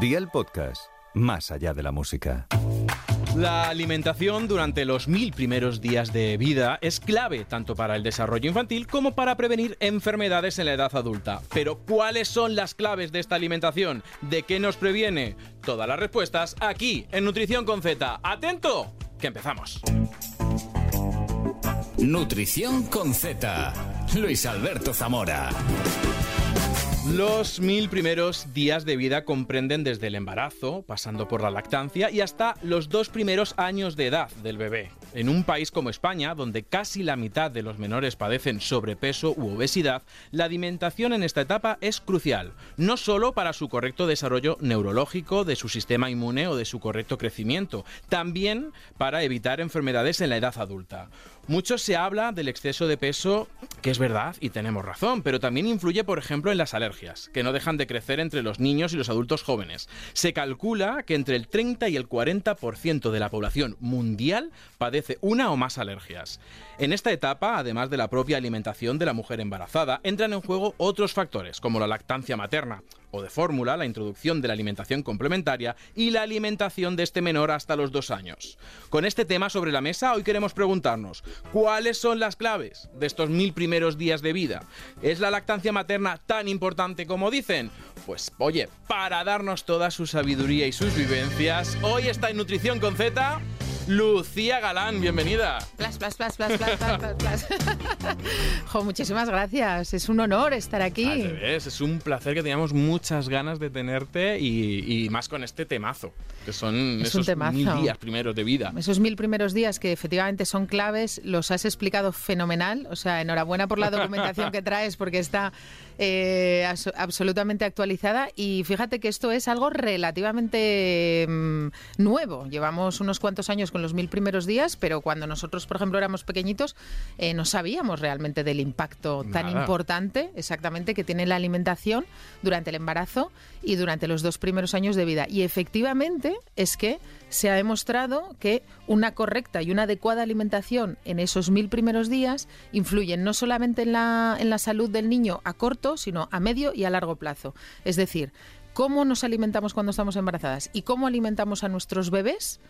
Día el podcast, más allá de la música. La alimentación durante los mil primeros días de vida es clave tanto para el desarrollo infantil como para prevenir enfermedades en la edad adulta. Pero ¿cuáles son las claves de esta alimentación? ¿De qué nos previene? Todas las respuestas aquí en Nutrición con Z. ¡Atento! Que empezamos. Nutrición con Z. Luis Alberto Zamora. Los mil primeros días de vida comprenden desde el embarazo, pasando por la lactancia y hasta los dos primeros años de edad del bebé. En un país como España, donde casi la mitad de los menores padecen sobrepeso u obesidad, la alimentación en esta etapa es crucial, no solo para su correcto desarrollo neurológico, de su sistema inmune o de su correcto crecimiento, también para evitar enfermedades en la edad adulta. Mucho se habla del exceso de peso, que es verdad y tenemos razón, pero también influye, por ejemplo, en las alergias, que no dejan de crecer entre los niños y los adultos jóvenes. Se calcula que entre el 30 y el 40% de la población mundial padece una o más alergias. En esta etapa, además de la propia alimentación de la mujer embarazada, entran en juego otros factores, como la lactancia materna, o de fórmula, la introducción de la alimentación complementaria y la alimentación de este menor hasta los dos años. Con este tema sobre la mesa, hoy queremos preguntarnos, ¿cuáles son las claves de estos mil primeros días de vida? ¿Es la lactancia materna tan importante como dicen? Pues oye, para darnos toda su sabiduría y sus vivencias, hoy está en Nutrición con Z. Lucía Galán, bienvenida. Plas, plas, plas, plas, plas, plas, plas. jo, muchísimas gracias. Es un honor estar aquí. Es un placer que teníamos muchas ganas de tenerte y, y más con este temazo, que son Es un esos temazo. mil días primeros de vida. Esos mil primeros días que efectivamente son claves, los has explicado fenomenal. O sea, enhorabuena por la documentación que traes porque está eh, abso- absolutamente actualizada. Y fíjate que esto es algo relativamente mm, nuevo. Llevamos unos cuantos años con los mil primeros días, pero cuando nosotros, por ejemplo, éramos pequeñitos, eh, no sabíamos realmente del impacto tan importante exactamente que tiene la alimentación durante el embarazo y durante los dos primeros años de vida. Y efectivamente es que se ha demostrado que una correcta y una adecuada alimentación en esos mil primeros días influyen no solamente en la, en la salud del niño a corto, sino a medio y a largo plazo. Es decir, cómo nos alimentamos cuando estamos embarazadas y cómo alimentamos a nuestros bebés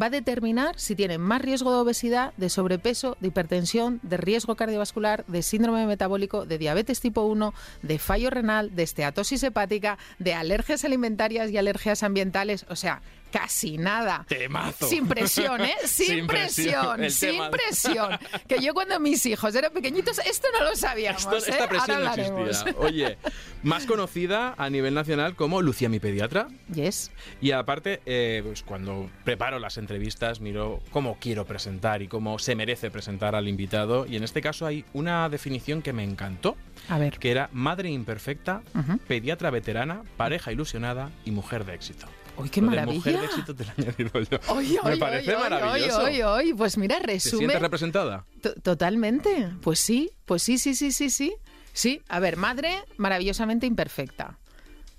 va a determinar si tienen más riesgo de obesidad, de sobrepeso, de hipertensión, de riesgo cardiovascular, de síndrome metabólico, de diabetes tipo 1, de fallo renal, de esteatosis hepática, de alergias alimentarias y alergias ambientales. O sea, casi nada. Temazo. Sin presión, ¿eh? Sin, Sin presión, presión, sin presión. Que yo cuando mis hijos eran pequeñitos, esto no lo sabíamos. Esto- ¿eh? esta presión Ahora no existía. Oye, más conocida a nivel nacional como Lucía mi pediatra. Yes. Y aparte, eh, pues cuando preparo las entrevistas, miro cómo quiero presentar y cómo se merece presentar al invitado. Y en este caso hay una definición que me encantó, A ver. que era madre imperfecta, pediatra veterana, pareja ilusionada y mujer de éxito. ¡Uy, qué Lo de maravilla! mujer de éxito te lo he añadido yo. Oye, me oye, parece oye, maravilloso. Pues mira, ¿Te resume. sientes representada? To- Totalmente. Pues sí, pues sí, sí, sí, sí, sí. Sí, a ver, madre maravillosamente imperfecta.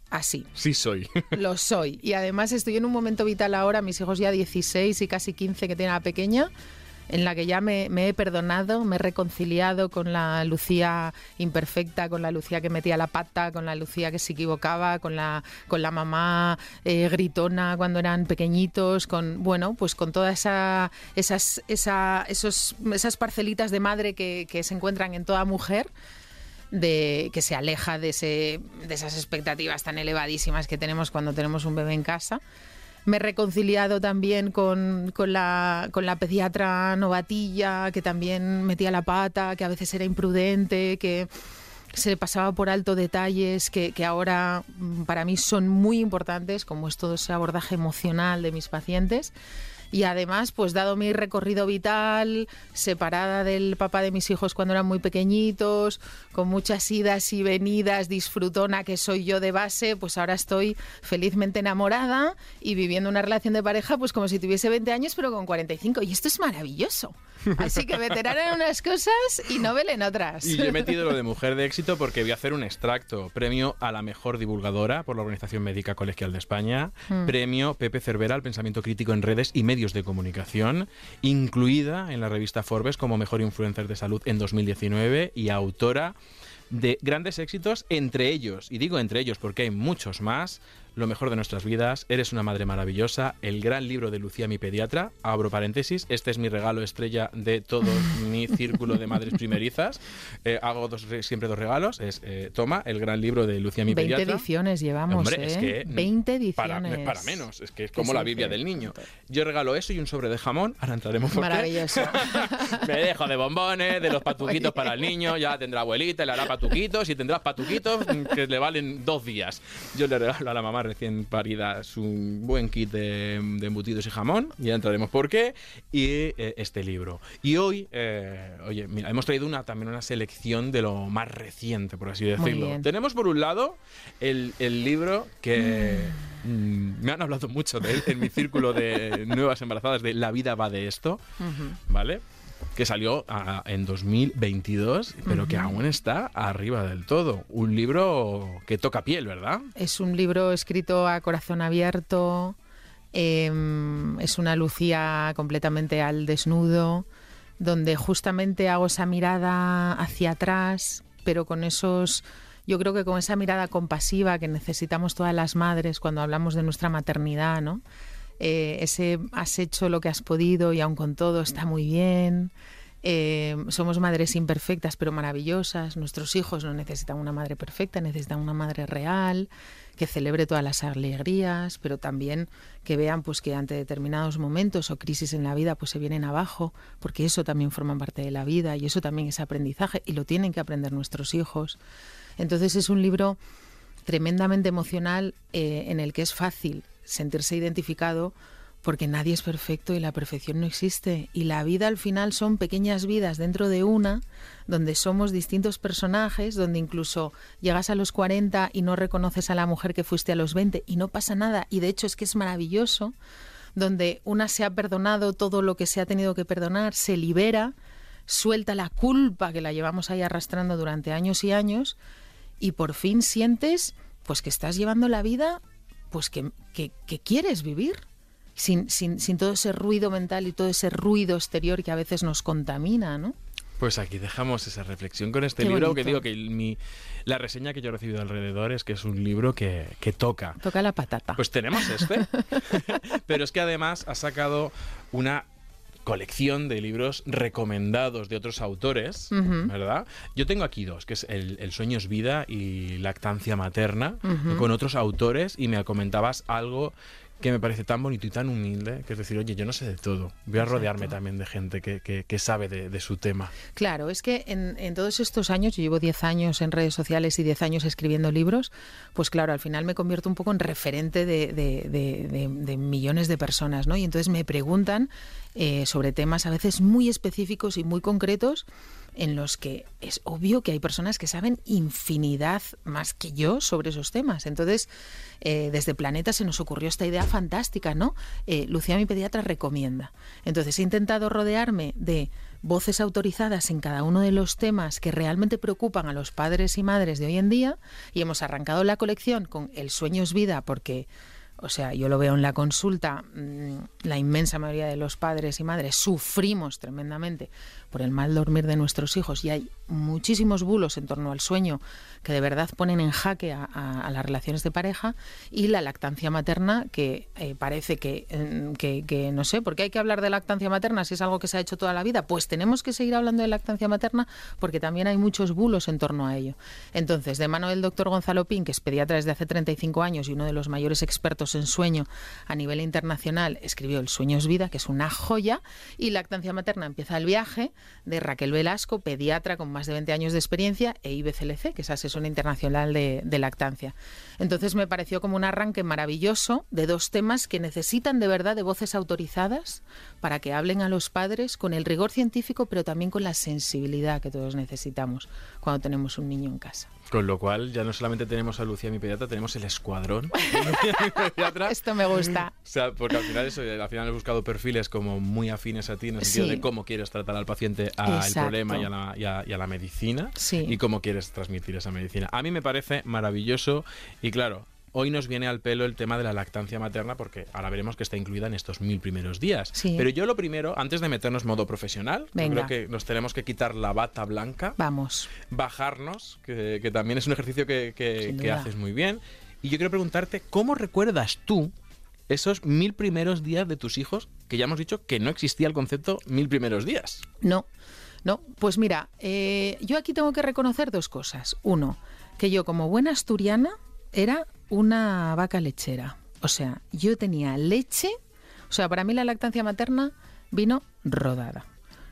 Así. Sí soy. Lo soy. Y además estoy en un momento vital ahora, mis hijos ya 16 y casi 15 que tiene la pequeña, en la que ya me, me he perdonado, me he reconciliado con la Lucía imperfecta, con la Lucía que metía la pata, con la Lucía que se equivocaba, con la, con la mamá eh, gritona cuando eran pequeñitos, con, bueno, pues con todas esa, esas, esa, esos, esas parcelitas de madre que, que se encuentran en toda mujer de que se aleja de, ese, de esas expectativas tan elevadísimas que tenemos cuando tenemos un bebé en casa. Me he reconciliado también con, con la, con la pediatra novatilla, que también metía la pata, que a veces era imprudente, que se pasaba por alto detalles que, que ahora mm, para mí son muy importantes, como es todo ese abordaje emocional de mis pacientes. Y además, pues dado mi recorrido vital, separada del papá de mis hijos cuando eran muy pequeñitos, con muchas idas y venidas, disfrutona que soy yo de base, pues ahora estoy felizmente enamorada y viviendo una relación de pareja, pues como si tuviese 20 años, pero con 45. Y esto es maravilloso. Así que veterana en unas cosas y novel en otras. Y yo he metido lo de mujer de éxito porque voy a hacer un extracto. Premio a la mejor divulgadora por la Organización Médica Colegial de España. Hmm. Premio Pepe Cervera al pensamiento crítico en redes y medios de comunicación. Incluida en la revista Forbes como mejor influencer de salud en 2019 y autora de grandes éxitos, entre ellos, y digo entre ellos porque hay muchos más, lo mejor de nuestras vidas, eres una madre maravillosa, el gran libro de Lucía, mi pediatra, abro paréntesis, este es mi regalo estrella de todo mi círculo de madres primerizas, eh, hago dos, siempre dos regalos, es eh, toma, el gran libro de Lucía, mi 20 pediatra. ediciones llevamos, Hombre, ¿eh? es que 20 ediciones. para, para menos, es que es como la Biblia del niño. Yo regalo eso y un sobre de jamón, ahora entraremos por qué. Maravilloso. Me dejo de bombones, de los patuquitos para el niño, ya tendrá abuelita, le hará patuquitos y tendrás patuquitos que le valen dos días. Yo le regalo a la mamá recién parida su buen kit de, de embutidos y jamón, ya entraremos por qué, y eh, este libro. Y hoy, eh, oye, mira, hemos traído una, también una selección de lo más reciente, por así decirlo. Tenemos por un lado el, el libro que mm, me han hablado mucho de él en mi círculo de nuevas embarazadas de La vida va de esto. ¿vale? Que salió en 2022, pero que aún está arriba del todo. Un libro que toca piel, ¿verdad? Es un libro escrito a corazón abierto, em, es una Lucía completamente al desnudo, donde justamente hago esa mirada hacia atrás, pero con esos, yo creo que con esa mirada compasiva que necesitamos todas las madres cuando hablamos de nuestra maternidad, ¿no? Eh, ese has hecho lo que has podido y aun con todo está muy bien. Eh, somos madres imperfectas pero maravillosas. Nuestros hijos no necesitan una madre perfecta, necesitan una madre real que celebre todas las alegrías, pero también que vean pues que ante determinados momentos o crisis en la vida pues se vienen abajo, porque eso también forma parte de la vida y eso también es aprendizaje y lo tienen que aprender nuestros hijos. Entonces es un libro tremendamente emocional eh, en el que es fácil sentirse identificado porque nadie es perfecto y la perfección no existe. Y la vida al final son pequeñas vidas dentro de una, donde somos distintos personajes, donde incluso llegas a los 40 y no reconoces a la mujer que fuiste a los 20 y no pasa nada. Y de hecho es que es maravilloso, donde una se ha perdonado todo lo que se ha tenido que perdonar, se libera, suelta la culpa que la llevamos ahí arrastrando durante años y años y por fin sientes pues que estás llevando la vida pues que, que- que quieres vivir sin, sin, sin todo ese ruido mental y todo ese ruido exterior que a veces nos contamina, ¿no? Pues aquí dejamos esa reflexión con este Qué libro, bonito. que digo que mi, la reseña que yo he recibido alrededor es que es un libro que, que toca. Toca la patata. Pues tenemos este, pero es que además ha sacado una colección de libros recomendados de otros autores. ¿verdad? Yo tengo aquí dos, que es el, El sueño es vida y Lactancia materna, con otros autores, y me comentabas algo que me parece tan bonito y tan humilde, que es decir, oye, yo no sé de todo, voy a rodearme Exacto. también de gente que, que- que sabe de, de su tema. Claro, es que en, en todos estos años, yo llevo 10 años en redes sociales y 10 años escribiendo libros, pues claro, al final me convierto un poco en referente de, de- de- de- de millones de personas, ¿no? Y entonces me preguntan eh, sobre temas a veces muy específicos y muy concretos en los que es obvio que hay personas que saben infinidad más que yo sobre esos temas. Entonces, eh, desde Planeta se nos ocurrió esta idea fantástica, ¿no? Eh, Lucía, mi pediatra, recomienda. Entonces, he intentado rodearme de voces autorizadas en cada uno de los temas que realmente preocupan a los padres y madres de hoy en día y hemos arrancado la colección con El sueño es vida porque... O sea, yo lo veo en la consulta, mm, la inmensa mayoría de los padres y madres sufrimos tremendamente por el mal dormir de nuestros hijos y hay muchísimos bulos en torno al sueño que de verdad ponen en jaque a, a- a las relaciones de pareja y la lactancia materna que eh, parece que, mm, que, que, no sé, ¿por qué hay que hablar de lactancia materna si es algo que se ha hecho toda la vida? Pues tenemos que seguir hablando de lactancia materna porque también hay muchos bulos en torno a ello. Entonces, de mano del doctor Gonzalo Pin, que es pediatra desde hace 35 años y uno de los mayores expertos en sueño a nivel internacional, escribió El sueño es vida, que es una joya, y lactancia materna empieza el viaje de Raquel Velasco, pediatra con más de 20 años de experiencia, e IBCLC, que es asesora internacional de, de lactancia. Entonces me pareció como un arranque maravilloso de dos temas que necesitan de verdad de voces autorizadas para que hablen a los padres con el rigor científico, pero también con la sensibilidad que todos necesitamos cuando tenemos un niño en casa. Con lo cual, ya no solamente tenemos a Lucía, mi pediatra, tenemos el escuadrón. de Lucía, mi pediatra. Esto me gusta. O sea, porque al final eso, al final he buscado perfiles como muy afines a ti en el sentido Sí. de cómo quieres tratar al paciente, al problema y a, la, y a- y a la medicina Sí. y cómo quieres transmitir esa medicina. A mí me parece maravilloso y claro, hoy nos viene al pelo el tema de la lactancia materna porque ahora veremos que está incluida en estos mil primeros días. Sí. Pero yo lo primero, antes de meternos modo profesional, yo creo que nos tenemos que quitar la bata blanca Vamos. bajarnos, que, que también es un ejercicio que, haces muy bien, Y yo quiero preguntarte, ¿cómo recuerdas tú esos mil primeros días de tus hijos? Que ya hemos dicho que no existía el concepto mil primeros días. No, no. Pues mira, eh, yo aquí tengo que reconocer dos cosas. Uno, que yo como buena asturiana era una vaca lechera. O sea, yo tenía leche, o sea, para mí la lactancia materna vino rodada.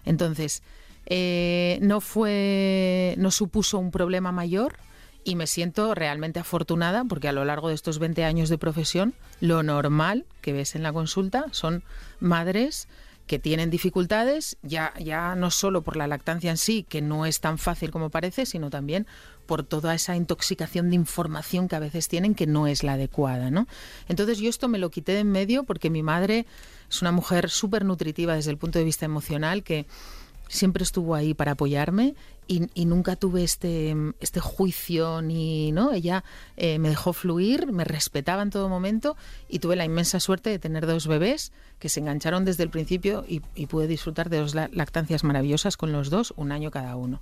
Entonces, eh, no fue, no supuso un problema mayor y me siento realmente afortunada porque a lo largo de estos 20 años de profesión, lo normal que ves en la consulta son madres que tienen dificultades, ya, ya no solo por la lactancia en sí, que no es tan fácil como parece, sino también por toda esa intoxicación de información que a veces tienen que no es la adecuada, ¿no? Entonces yo esto me lo quité de en medio porque mi madre es una mujer súper nutritiva desde el punto de vista emocional que siempre estuvo ahí para apoyarme y, nunca tuve este, este juicio ni no ella eh, me dejó fluir me respetaba en todo momento y tuve la inmensa suerte de tener dos bebés que se engancharon desde el principio y, y pude disfrutar de dos lactancias maravillosas con los dos un año cada uno.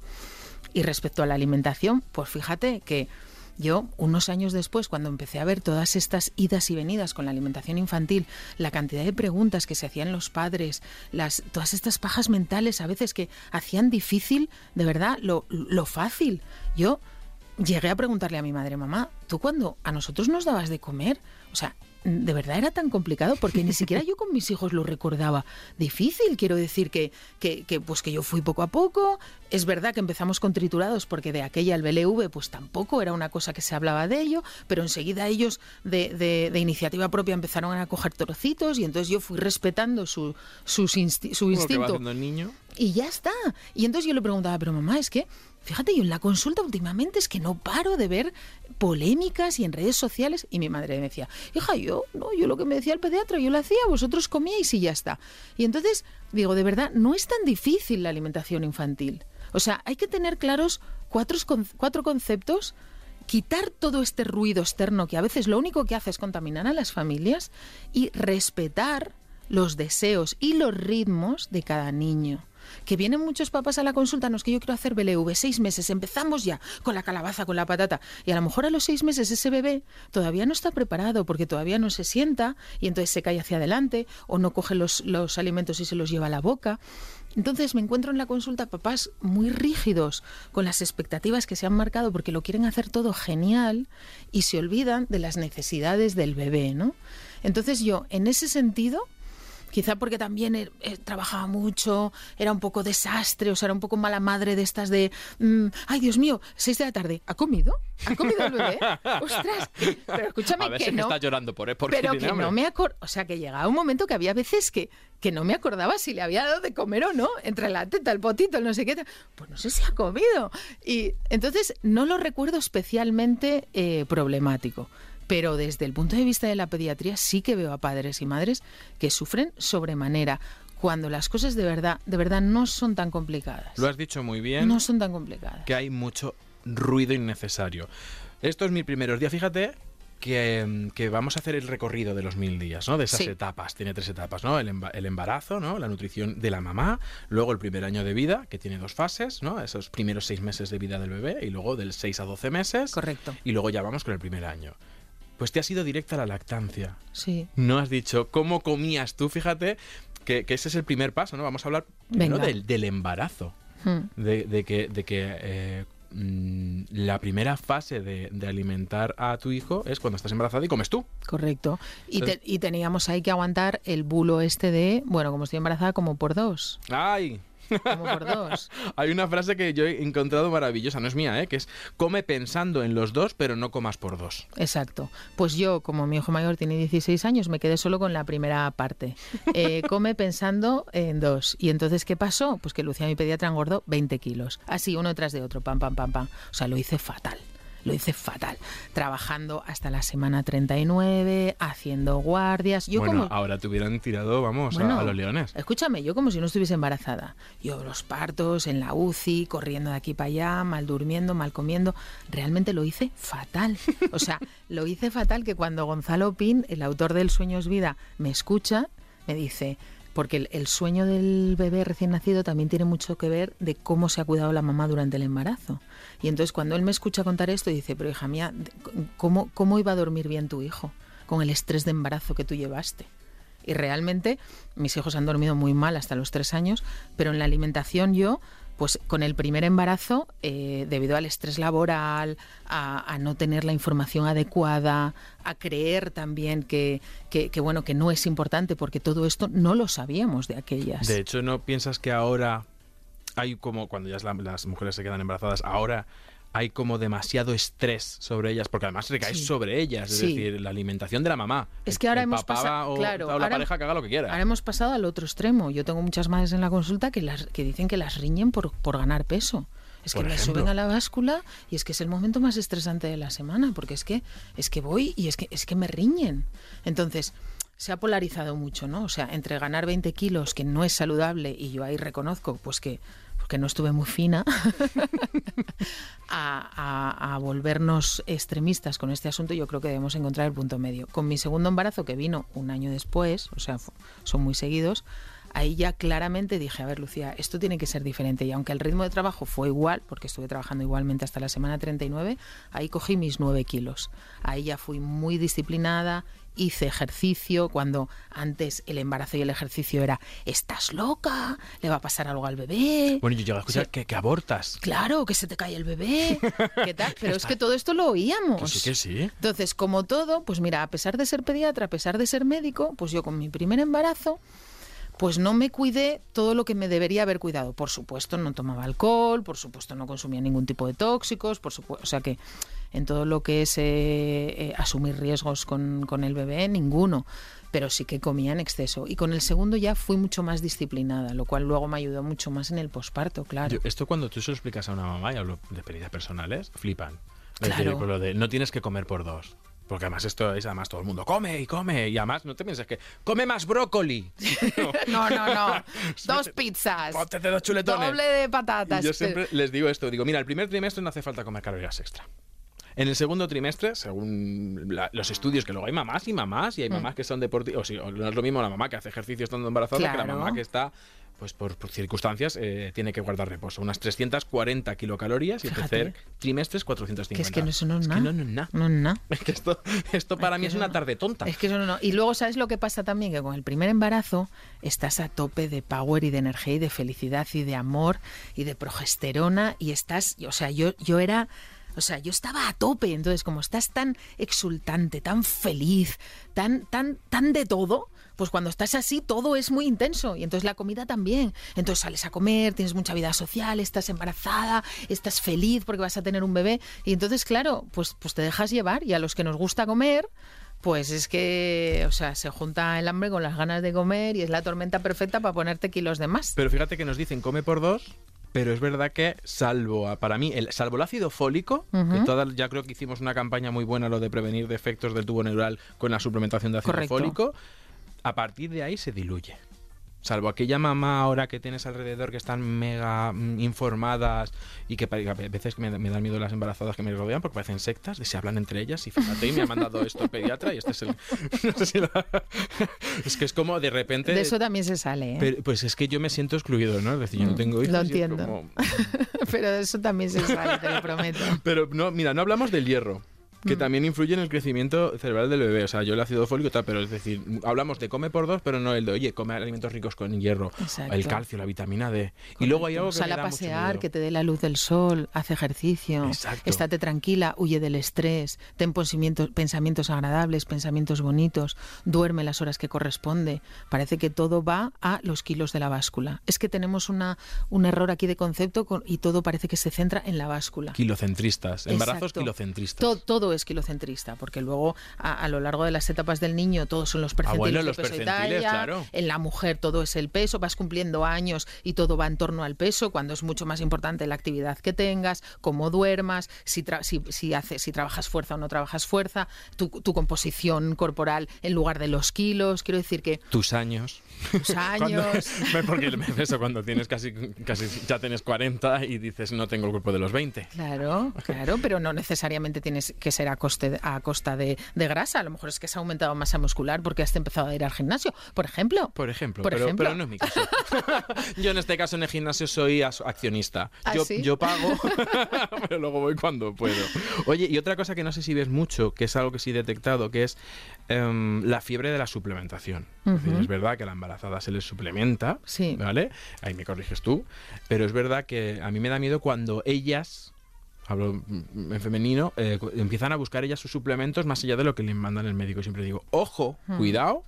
Y respecto a la alimentación pues fíjate que yo, unos años después, cuando empecé a ver todas estas idas y venidas con la alimentación infantil, la cantidad de preguntas que se hacían los padres, las, todas estas pajas mentales a veces que hacían difícil, de verdad, lo, lo fácil. Yo llegué a preguntarle a mi madre, mamá, ¿tú cuando a nosotros nos dabas de comer? O sea, de verdad era tan complicado porque ni siquiera yo con mis hijos lo recordaba difícil. Quiero decir que, que, pues que yo fui poco a poco. Es verdad que empezamos con triturados porque de aquella el BLV pues tampoco era una cosa que se hablaba de ello, pero enseguida ellos de, de, iniciativa propia empezaron a coger trocitos y entonces yo fui respetando su, su, su instinto. niño? Y ya está. Y entonces yo le preguntaba, pero mamá, es que Fíjate, yo en la consulta últimamente es que no paro de ver polémicas y en redes sociales y mi madre me decía, hija, yo, no, yo lo que me decía el pediatra, yo lo hacía, vosotros comíais y ya está. Y entonces digo, de verdad, no es tan difícil la alimentación infantil. O sea, hay que tener claros cuatro, cuatro conceptos, quitar todo este ruido externo que a veces lo único que hace es contaminar a las familias y respetar los deseos y los ritmos de cada niño que vienen muchos papás a la consulta, no es que yo quiero hacer BLV, seis meses, empezamos ya con la calabaza, con la patata, y a lo mejor a los seis meses ese bebé todavía no está preparado porque todavía no se sienta y entonces se cae hacia adelante o no coge los, los alimentos y se los lleva a la boca. Entonces me encuentro en la consulta papás muy rígidos con las expectativas que se han marcado porque lo quieren hacer todo genial y se olvidan de las necesidades del bebé, ¿no? Entonces yo, en ese sentido, quizá porque también eh, eh, trabajaba mucho, era un poco desastre, o sea, era un poco mala madre de estas de, mm, ay Dios mío, seis de la tarde, ¿ha comido? ¿Ha comido el bebé? Ostras, pero escúchame A ver que si no. Me está llorando por, ¿eh? pero que no me acuerdo, o sea, que llegaba un momento que había veces que, que no me acordaba si le había dado de comer o no, entre la teta, el potito, el no sé qué, pues no sé si ha comido. Y entonces no lo recuerdo especialmente problemático pero desde el punto de vista de la pediatría sí que veo a padres y madres que sufren sobremanera cuando las cosas de verdad, de verdad no son tan complicadas. Lo has dicho muy bien. No son tan complicadas. Que hay mucho ruido innecesario. Estos mis primeros días, fíjate que, vamos a hacer el recorrido de los mil días, ¿no? De esas etapas. Tiene tres etapas, ¿no? El, embarazo, ¿no? La nutrición de la mamá, luego el primer año de vida, que tiene dos fases, ¿no? Esos primeros seis meses de vida del bebé, y luego del 6 a 12 meses. Correcto. Y luego ya vamos con el primer año pues te has ido directa a la lactancia. Sí. No has dicho cómo comías tú, fíjate que, ese es el primer paso, ¿no? Vamos a hablar primero del, embarazo. Hmm. De, que, de que eh, mm, la primera fase de, alimentar a tu hijo es cuando estás embarazada y comes tú. Correcto. Y, y teníamos ahí que aguantar el bulo este de, bueno, como estoy embarazada, como por dos. ¡Ay! Como por dos. Hay una frase que yo he encontrado maravillosa, no es mía, ¿eh? que es come pensando en los dos, pero no comas por dos. Exacto. Pues yo, como mi hijo mayor tiene 16 años, me quedé solo con la primera parte. Eh, come pensando en dos. ¿Y entonces qué pasó? Pues que Lucía, mi pediatra, engordó 20 kilos. Así, uno tras de otro, pam, pam, pam, pam. O sea, lo hice fatal lo hice fatal. Trabajando hasta la semana 39, haciendo guardias. Yo bueno, ahora te hubieran tirado, vamos, a, los leones. Escúchame, yo como si no estuviese embarazada. Yo los partos, en la UCI, corriendo de aquí para allá, mal durmiendo, mal comiendo. Realmente lo hice fatal. O sea, lo hice fatal que cuando Gonzalo Pin, el autor del Sueños Vida, me escucha, me dice, porque el, sueño del bebé recién nacido también tiene mucho que ver de cómo se ha cuidado la mamá durante el embarazo. Y entonces cuando él me escucha contar esto, dice, pero hija mía, ¿cómo, cómo iba a dormir bien tu hijo con el estrés de embarazo que tú llevaste? Y realmente mis hijos han dormido muy mal hasta los tres años, pero en la alimentación yo pues con el primer embarazo, eh, debido al estrés laboral, a, no tener la información adecuada, a creer también que, que, que, bueno que no es importante, porque todo esto no lo sabíamos de aquellas. De hecho, ¿no piensas que ahora hay como cuando ya la, las mujeres se quedan embarazadas, ahora hay como demasiado estrés sobre ellas, porque además recae sí. sobre ellas, es sí. decir, la alimentación de la mamá. Es que ahora el hemos pasado, claro, o la ahora, pareja que haga lo que quiera. Ahora hemos pasado al otro extremo. Yo tengo muchas madres en la consulta que, las, que dicen que las riñen por, por ganar peso. Es Por que me suben a la báscula y es que es el momento más estresante de la semana, porque es que es que voy y es que es que me riñen. Entonces, se ha polarizado mucho, ¿no? O sea, entre ganar 20 kilos, que no es saludable, y yo ahí reconozco, pues que porque no estuve muy fina, a, volvernos extremistas con este asunto, yo creo que debemos encontrar el punto medio. Con mi segundo embarazo, que vino un año después, o sea, son muy seguidos, ahí ya claramente dije, a ver, Lucía, esto tiene que ser diferente. Y aunque el ritmo de trabajo fue igual, porque estuve trabajando igualmente hasta la semana 39, ahí cogí mis 9 kilos. Ahí ya fui muy disciplinada, hice ejercicio, cuando antes el embarazo y el ejercicio era, estás loca, le va a pasar algo al bebé. Bueno, yo llego a escuchar sí. que, que, abortas. Claro, que se te cae el bebé. ¿Qué tal? Pero es que todo esto lo oíamos. Que sí, que sí. Entonces, como todo, pues mira, a pesar de ser pediatra, a pesar de ser médico, pues yo con mi primer embarazo pues no me cuidé todo lo que me debería haber cuidado. Por supuesto, no tomaba alcohol, por supuesto, no consumía ningún tipo de tóxicos, por supuesto, o sea que en todo lo que es eh, eh, asumir riesgos con, con, el bebé, ninguno. Pero sí que comía en exceso. Y con el segundo ya fui mucho más disciplinada, lo cual luego me ayudó mucho más en el posparto, claro. Yo, esto cuando tú se lo explicas a una mamá, y hablo de experiencias personales, flipan. Claro. Decir, lo de no tienes que comer por dos. Porque además esto es, además todo el mundo come y come. Y además no te pienses que come más brócoli. no, no, no. Dos pizzas. Póntete dos chuletones. Doble de patatas. Y yo siempre les digo esto. Digo, mira, el primer trimestre no hace falta comer calorías extra. En el segundo trimestre, según la, los estudios, que luego hay mamás y mamás, y hay mamás mm. que son deportistas, o, sí, o no es lo mismo la mamá que hace ejercicio estando embarazada claro. que la mamá que está pues por, por circunstancias eh, tiene que guardar reposo. Unas 340 kilocalorías y el tercer trimestre es 450. Que es que eso no es nada. No, no, no, no, no. Es que esto, esto para es mí es una tarde tonta. Es que eso no, no. Y luego, ¿sabes lo que pasa también? Que con el primer embarazo estás a tope de power y de energía y de felicidad y de amor y de progesterona y estás, o sea, yo, yo era... O sea, yo estaba a tope, entonces como estás tan exultante, tan feliz, tan, tan, tan de todo, pues cuando estás así todo es muy intenso y entonces la comida también. Entonces sales a comer, tienes mucha vida social, estás embarazada, estás feliz porque vas a tener un bebé y entonces claro, pues, pues te dejas llevar y a los que nos gusta comer, pues es que, o sea, se junta el hambre con las ganas de comer y es la tormenta perfecta para ponerte kilos de más. Pero fíjate que nos dicen come por dos, pero es verdad que salvo para mí el salvo el ácido fólico uh -huh. que toda, ya creo que hicimos una campaña muy buena lo de prevenir defectos del tubo neural con la suplementación de ácido Correcto. fólico a partir de ahí se diluye salvo aquella mamá ahora que tienes alrededor que están mega mm, informadas y que a veces me, me, dan miedo las embarazadas que me rodean porque parecen sectas, se hablan entre ellas y fíjate, y me ha mandado esto el pediatra y este es el... No sé si la, es que es como de repente... De eso también se sale, ¿eh? Pero, pues es que yo me siento excluido, ¿no? Es decir, yo no tengo hijos. Lo entiendo. Como... pero de eso también se sale, te lo prometo. Pero no, mira, no hablamos del hierro que mm. también influye en el crecimiento cerebral del bebé. O sea, yo el ácido fólico tal, pero es decir, hablamos de come por dos, pero no el de, oye, come alimentos ricos con hierro, Exacto. el calcio, la vitamina D. Correcto. Y luego hay algo que Sal a pasear, que te dé la luz del sol, haz ejercicio, Exacto. estate tranquila, huye del estrés, ten pensamientos, pensamientos agradables, pensamientos bonitos, duerme las horas que corresponde. Parece que todo va a los kilos de la báscula. Es que tenemos una, un error aquí de concepto con, y todo parece que se centra en la báscula. Kilocentristas, embarazos Exacto. kilocentristas. Todo, todo es kilocentrista porque luego a, a, lo largo de las etapas del niño todos son los percentiles, ah, bueno, de los peso percentiles y talla, claro. en la mujer todo es el peso, vas cumpliendo años y todo va en torno al peso, cuando es mucho más importante la actividad que tengas, cómo duermas, si, si, si, hace, si trabajas fuerza o no trabajas fuerza, tu, tu, composición corporal en lugar de los kilos, quiero decir que... Tus años. Tus años... Cuando, porque eso cuando tienes casi, casi, ya tienes 40 y dices no tengo el cuerpo de los 20. Claro, claro, pero no necesariamente tienes que ser ser a, coste, a costa de, de grasa, a lo mejor es que se ha aumentado masa muscular porque has empezado a ir al gimnasio, por ejemplo. Por ejemplo, Por pero, ejemplo. pero no es mi caso. yo en este caso en el gimnasio soy accionista. ¿Ah, yo, sí? yo pago, pero luego voy cuando puedo. Oye, y otra cosa que no sé si ves mucho, que es algo que sí he detectado, que es em, la fiebre de la suplementación. Es decir. Es verdad que a la embarazada se les suplementa, Sí. ¿vale? Ahí me corriges tú. Pero es verdad que a mí me da miedo cuando ellas hablo en femenino, eh, empiezan a buscar ellas sus suplementos más allá de lo que les mandan el médico. Siempre digo, ojo, Hmm. cuidado,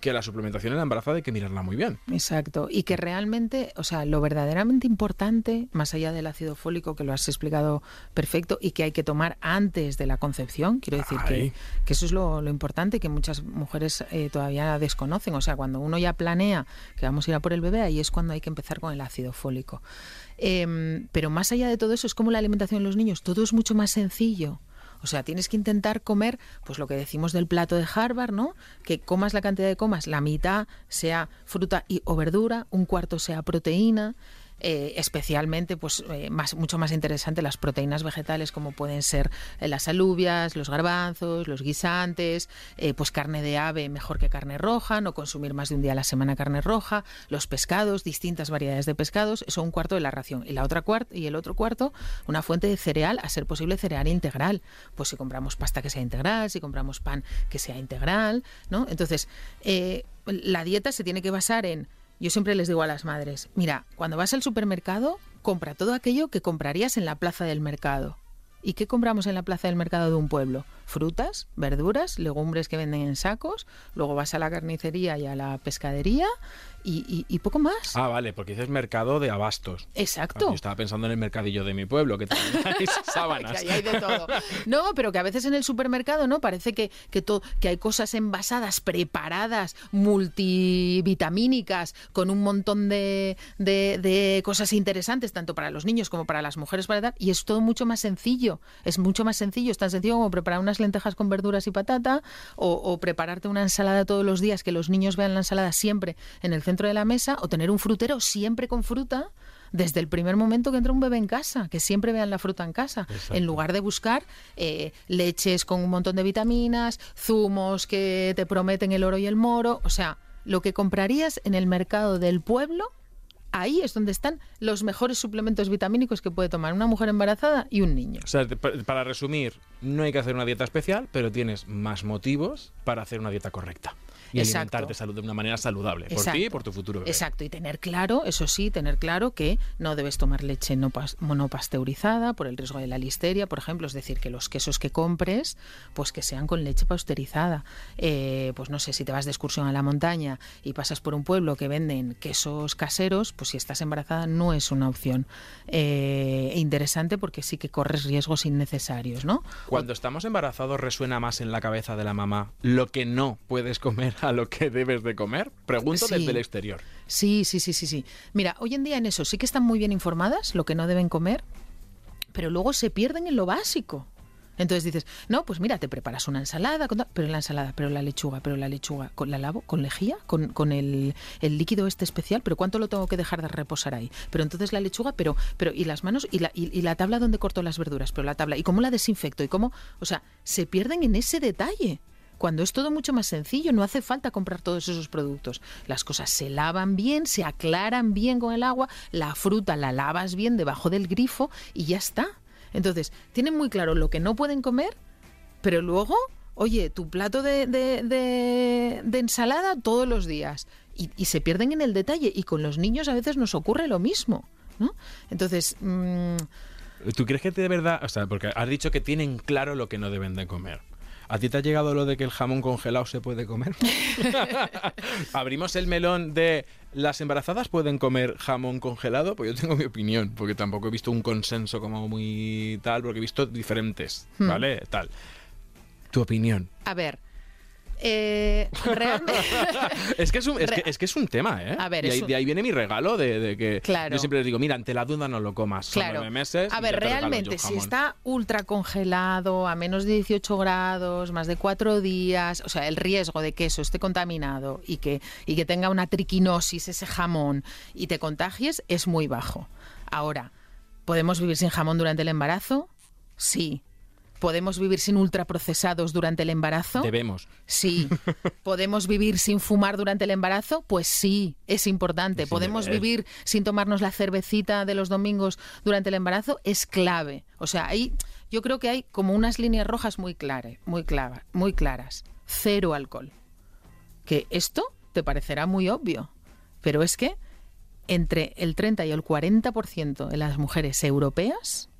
que la suplementación en la embarazada hay que mirarla muy bien. Exacto. Y que realmente, o sea, lo verdaderamente importante, más allá del ácido fólico, que lo has explicado perfecto, y que hay que tomar antes de la concepción, quiero decir que, que eso es lo, lo importante que muchas mujeres eh, todavía desconocen. O sea, cuando uno ya planea que vamos a ir a por el bebé, ahí es cuando hay que empezar con el ácido fólico. Em, pero más allá de todo eso, es como la alimentación de los niños, todo es mucho más sencillo. O sea, tienes que intentar comer, pues lo que decimos del plato de Harvard, ¿no? Que comas la cantidad de comas, la mitad sea fruta y o verdura, un cuarto sea proteína, eh, especialmente, pues eh, más, mucho más interesante las proteínas vegetales como pueden ser eh, las alubias, los garbanzos, los guisantes, pues carne de ave mejor que carne roja, no consumir más de un día a la semana carne roja, los pescados, distintas variedades de pescados, eso un cuarto de la ración. Y la otra y el otro cuarto, una fuente de cereal, a ser posible cereal integral. Pues si compramos pasta que sea integral, si compramos pan que sea integral, ¿no? Entonces, la dieta se tiene que basar en yo siempre les digo a las madres, mira, cuando vas al supermercado, compra todo aquello que comprarías en la plaza del mercado. ¿Y qué compramos en la plaza del mercado de un pueblo? Frutas, verduras, legumbres que venden en sacos, luego vas a la carnicería y a la pescadería y, y- y poco más. Ah, vale, porque dices mercado de abastos. Exacto. Yo estaba pensando en el mercadillo de mi pueblo, que también hay sábanas. Que ahí hay de todo. No, pero que a veces en el supermercado, ¿no? Parece que, que, to- que hay cosas envasadas, preparadas, multivitamínicas, con un montón de, de- de cosas interesantes, tanto para los niños como para las mujeres para dar, y es todo mucho más sencillo. Es mucho más sencillo, es tan sencillo como preparar unas lentejas con verduras y patata, o, o prepararte una ensalada todos los días, que los niños vean la ensalada siempre en el centro de la mesa, o tener un frutero siempre con fruta desde el primer momento que entra un bebé en casa, que siempre vean la fruta en casa, Exacto. en lugar de buscar eh, leches con un montón de vitaminas, zumos que te prometen el oro y el moro, o sea, lo que comprarías en el mercado del pueblo, ahí es donde están los mejores suplementos vitamínicos que puede tomar una mujer embarazada y un niño. O sea, para resumir, no hay que hacer una dieta especial, pero tienes más motivos para hacer una dieta correcta. Y Exacto. alimentarte salud de una manera saludable. Por ti y por tu futuro bebé. Exacto, y tener claro, eso sí, tener claro que no debes tomar leche no pas- monopasteurizada por el riesgo de la listeria, por ejemplo, es decir, que los quesos que compres, pues que sean con leche pasteurizada. Eh, pues no sé, si te vas de excursión a la montaña y pasas por un pueblo que venden quesos caseros, pues si estás embarazada no es una opción eh, interesante porque sí que corres riesgos innecesarios, ¿no? Cuando estamos embarazados resuena más en la cabeza de la mamá lo que no puedes comer a lo que debes de comer. Pregunto Sí. desde el exterior. Sí, sí, sí, sí, sí. Mira, hoy en día en eso sí que están muy bien informadas, lo que no deben comer, pero luego se pierden en lo básico. Entonces dices, no, pues mira, te preparas una ensalada, pero la ensalada, pero la lechuga, pero la lechuga, ¿con la lavo? ¿Con lejía? ¿Con, con el, el líquido este especial? ¿Pero cuánto lo tengo que dejar de reposar ahí? Pero entonces la lechuga, pero, pero y las manos, y la, y, y la tabla donde corto las verduras, pero la tabla, ¿y cómo la desinfecto? ¿Y cómo? O sea, se pierden en ese detalle. Cuando es todo mucho más sencillo, no hace falta comprar todos esos productos. Las cosas se lavan bien, se aclaran bien con el agua, la fruta la lavas bien debajo del grifo y ya está. Entonces, tienen muy claro lo que no pueden comer, pero luego, oye, tu plato de, ensalada todos los días. Y, y se pierden en el detalle. Y con los niños a veces nos ocurre lo mismo. ¿no? Entonces, mm, ¿Tú crees que de verdad, o sea, porque has dicho que tienen claro lo que no deben de comer? ¿A ti te ha llegado lo de que el jamón congelado se puede comer? Abrimos el melón de las embarazadas pueden comer jamón congelado, pues yo tengo mi opinión, porque tampoco he visto un consenso como muy tal, porque he visto diferentes, Hmm. ¿vale? Tal. Tu opinión. a ver. Eh, realmente. Es que es un, es que, Re- es que es un tema, ¿eh? A ver, de, es ahí, un- de ahí viene mi regalo de, de que Claro. yo siempre les digo, mira, ante la duda no lo comas. Son Claro. nueve meses. A y ver, realmente, si está ultra congelado, a menos de 18 grados, más de cuatro días, o sea, el riesgo de que eso esté contaminado y que, y que tenga una triquinosis ese jamón y te contagies es muy bajo. Ahora, ¿podemos vivir sin jamón durante el embarazo? Sí. ¿Podemos vivir sin ultraprocesados durante el embarazo? Debemos. Sí. ¿Podemos vivir sin fumar durante el embarazo? Pues sí, es importante. Sin ¿Podemos vivir sin tomarnos la cervecita de los domingos durante el embarazo? Es clave. O sea, ahí yo creo que hay como unas líneas rojas muy claras, muy claras, muy claras. Cero alcohol. Que esto te parecerá muy obvio, pero es que entre el 30 y el 40% de las mujeres europeas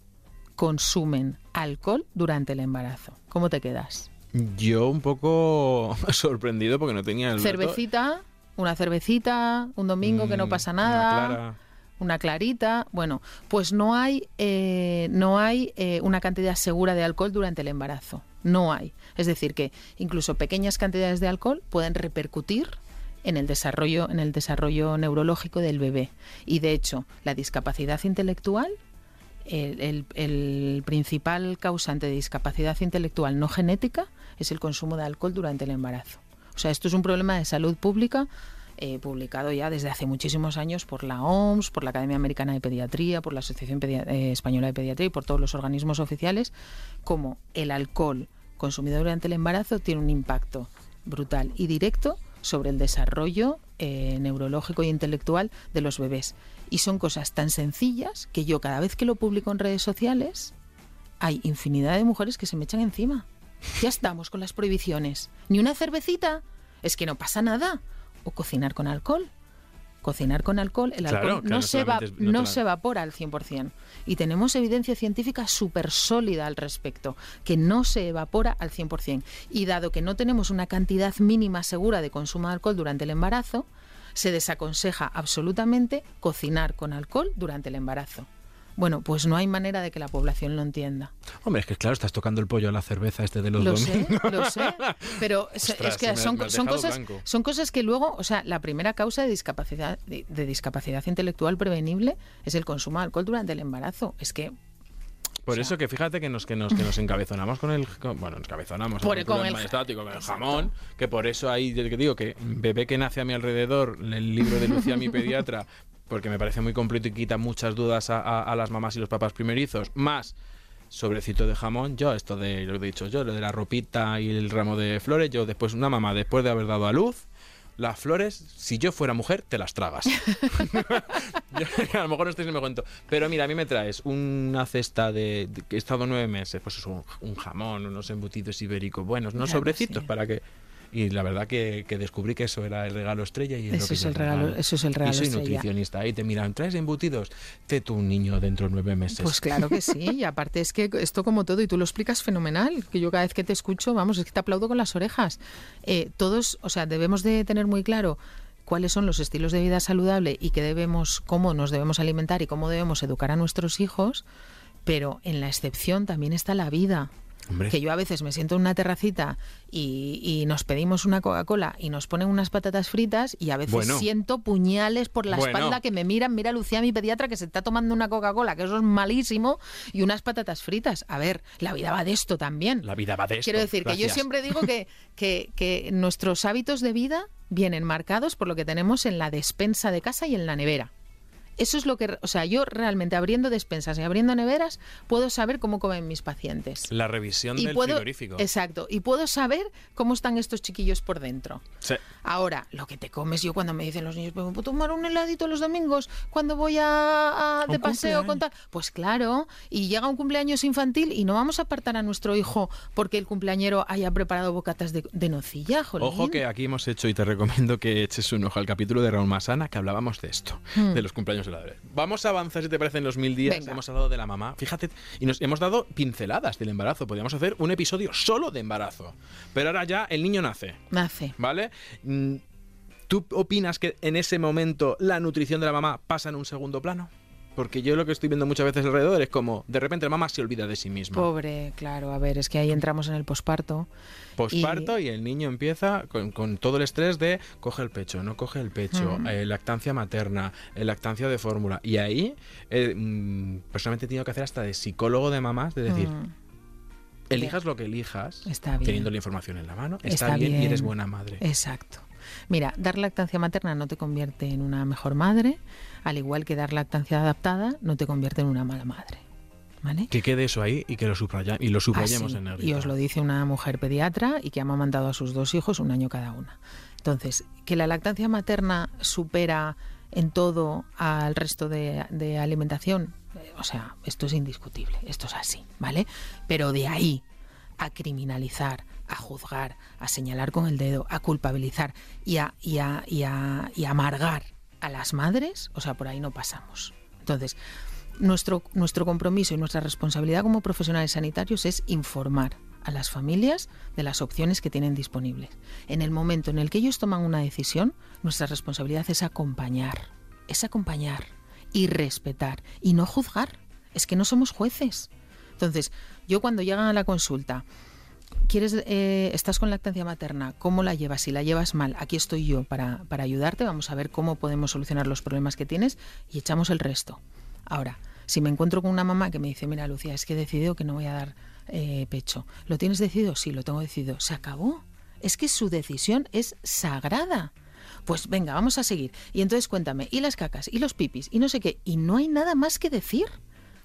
consumen alcohol durante el embarazo. ¿Cómo te quedas? Yo un poco sorprendido porque no tenía el dato. Cervecita, una cervecita, un domingo que no Mm, pasa una nada. clara. una clarita. Bueno, pues no hay, eh, no hay eh, una cantidad segura de alcohol durante el embarazo. No hay. Es decir, que incluso pequeñas cantidades de alcohol pueden repercutir en el desarrollo, en el desarrollo neurológico del bebé. Y de hecho, la discapacidad intelectual, el, principal causante de discapacidad intelectual no genética es el consumo de alcohol durante el embarazo. O sea, esto es un problema de salud pública eh, publicado ya desde hace muchísimos años por la OMS, por la Academia Americana de Pediatría, por la Asociación eh, Española de Pediatría y por todos los organismos oficiales, como el alcohol consumido durante el embarazo tiene un impacto brutal y directo sobre el desarrollo eh, neurológico e intelectual de los bebés. Y son cosas tan sencillas que yo cada vez que lo publico en redes sociales, hay infinidad de mujeres que se me echan encima. Ya estamos con las prohibiciones. Ni una cervecita. Es que no pasa nada. O cocinar con alcohol. Cocinar con alcohol, el alcohol no, no se, va, no se evapora al 100%. Y tenemos evidencia científica súper sólida al respecto, que no se evapora al 100%. Y dado que no tenemos una cantidad mínima segura de consumo de alcohol durante el embarazo, se desaconseja absolutamente cocinar con alcohol durante el embarazo. Bueno, pues no hay manera de que la población lo entienda. Hombre, es que claro, estás tocando el pollo a la cerveza este de los Lo domingos. sé, lo sé, pero es- Ostras, es que me- son, me cosas, blanco. son cosas que luego, o sea, la primera causa de discapacidad, de, de discapacidad intelectual prevenible es el consumo de alcohol durante el embarazo. Es que Por eso que fíjate que nos, que nos, que nos encabezonamos con el... con- bueno, nos cabezonamos Por- en con el- majestático, con el jamón, que por eso yo que digo que bebé que nace a mi alrededor, el libro de Lucía, mi pediatra, porque me parece muy completo y quita muchas dudas a, a- a las mamás y los papás primerizos, más sobrecito de jamón, yo esto de lo que he dicho yo, lo de la ropita y el ramo de flores, yo después, una mamá después de haber dado a luz, las flores, si yo fuera mujer, te las tragas. Yo- a lo mejor no estoy en el cuento. Pero mira, a mí me traes una cesta de, de- que he estado nueve meses, pues es un, un jamón, unos embutidos ibéricos buenos, unos Claro, sobrecitos sí. para que... Y la verdad que, que descubrí que eso era el regalo estrella y es lo Eso que es el regalo- eso es el regalo Y soy estrella. nutricionista. Ahí te miran, ¿traes embutidos? Te tu un niño dentro de nueve meses. Pues claro que sí, y aparte es que esto como todo, y tú lo explicas fenomenal, que yo cada vez que te escucho, vamos, es que te aplaudo con las orejas. Eh, todos, o sea, debemos de tener muy claro cuáles son los estilos de vida saludable y qué debemos, cómo nos debemos alimentar y cómo debemos educar a nuestros hijos, pero en la excepción también está la vida. Hombre. Que yo a veces me siento en una terracita y, y nos pedimos una Coca-Cola y nos ponen unas patatas fritas y a veces Bueno. siento puñales por la Bueno. espalda que me miran, mira Lucía, mi pediatra, que se está tomando una Coca-Cola, que eso es malísimo, y unas patatas fritas. A ver, la vida va de esto también. La vida va de esto. Quiero decir que yo siempre digo que, que, que nuestros hábitos de vida vienen marcados por lo que tenemos en la despensa de casa y en la nevera. Eso es lo que, o sea, yo realmente abriendo despensas y abriendo neveras puedo saber cómo comen mis pacientes. La revisión Y del puedo, frigorífico. exacto, y puedo saber cómo están estos chiquillos por dentro. Sí. Ahora, lo que te comes, yo cuando me dicen los niños, ¿puedo tomar un heladito los domingos cuando voy a, a- de paseo con tal? Pues claro, y llega un cumpleaños infantil y no vamos a apartar a nuestro hijo porque el cumpleañero haya preparado bocatas de, de nocilla, jolín. Ojo que aquí hemos hecho y te recomiendo que eches un ojo al capítulo de Raúl Masana que hablábamos de esto, de los cumpleaños Vamos a avanzar si te parece en los mil días. Venga. Hemos hablado de la mamá. Fíjate, y nos hemos dado pinceladas del embarazo. Podríamos hacer un episodio solo de embarazo. Pero ahora ya el niño nace, Nace. ¿vale? Mm, ¿Tú opinas que en ese momento la nutrición de la mamá pasa en un segundo plano? Porque yo lo que estoy viendo muchas veces alrededor es como de repente la mamá se olvida de sí misma. Pobre, claro, a ver, es que ahí entramos en el posparto. Posparto y... el niño empieza con, con todo el estrés de coge el pecho, no coge el pecho, Mm. eh, lactancia materna, eh, lactancia de fórmula. Y ahí, eh, mm, personalmente he tenido que hacer hasta de psicólogo de mamás, de decir, Mm, elijas lo que elijas, Está bien. teniendo la información en la mano, está, Está bien, y eres bien. buena madre. Exacto. Mira, dar lactancia materna no te convierte en una mejor madre, al igual que dar lactancia adaptada no te convierte en una mala madre. ¿Vale? Que quede eso ahí y que lo, subraya, y lo subrayemos Así, en negrita. Y os lo dice una mujer pediatra y que ha amamantado a sus dos hijos un año cada una. Entonces, que la lactancia materna supera en todo al resto de, de alimentación, eh, o sea, esto es indiscutible, esto es así, ¿vale? Pero de ahí a criminalizar, a juzgar, a señalar con el dedo, a culpabilizar y a, y a, y a, y a amargar a las madres, o sea, por ahí no pasamos. Entonces, nuestro, nuestro compromiso y nuestra responsabilidad como profesionales sanitarios es informar a las familias de las opciones que tienen disponibles. En el momento en el que ellos toman una decisión, nuestra responsabilidad es acompañar, es acompañar y respetar y no juzgar. Es que no somos jueces. Entonces, yo cuando llegan a la consulta, quieres, eh, estás con lactancia materna, ¿cómo la llevas? Si la llevas mal, aquí estoy yo para, para ayudarte, vamos a ver cómo podemos solucionar los problemas que tienes y echamos el resto. Ahora, si me encuentro con una mamá que me dice, mira Lucía, es que he decidido que no voy a dar eh, pecho, ¿lo tienes decidido? Sí, lo tengo decidido. Se acabó. Es que su decisión es sagrada. Pues venga, vamos a seguir. Y entonces cuéntame, y las cacas, y los pipis, y no sé qué, y no hay nada más que decir.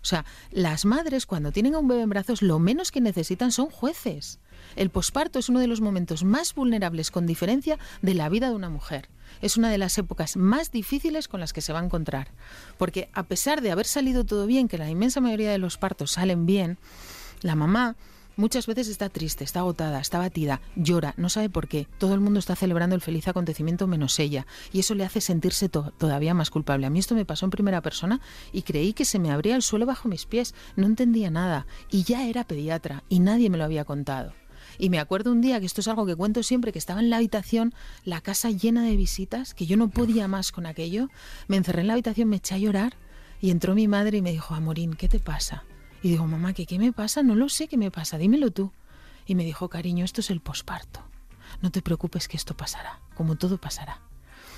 O sea, las madres cuando tienen a un bebé en brazos lo menos que necesitan son jueces. El posparto es uno de los momentos más vulnerables con diferencia de la vida de una mujer. Es una de las épocas más difíciles con las que se va a encontrar. Porque a pesar de haber salido todo bien, que la inmensa mayoría de los partos salen bien, la mamá muchas veces está triste, está agotada, está batida, llora, no sabe por qué. Todo el mundo está celebrando el feliz acontecimiento menos ella. Y eso le hace sentirse to todavía más culpable. A mí esto me pasó en primera persona y creí que se me abría el suelo bajo mis pies. No entendía nada. Y ya era pediatra y nadie me lo había contado. Y me acuerdo un día, que esto es algo que cuento siempre, que estaba en la habitación, la casa llena de visitas, que yo no podía más con aquello. Me encerré en la habitación, me eché a llorar y entró mi madre y me dijo, Amorín, ¿qué te pasa? Y digo, mamá, ¿qué, ¿qué me pasa? No lo sé qué me pasa, dímelo tú. Y me dijo, cariño, esto es el posparto. No te preocupes que esto pasará, como todo pasará.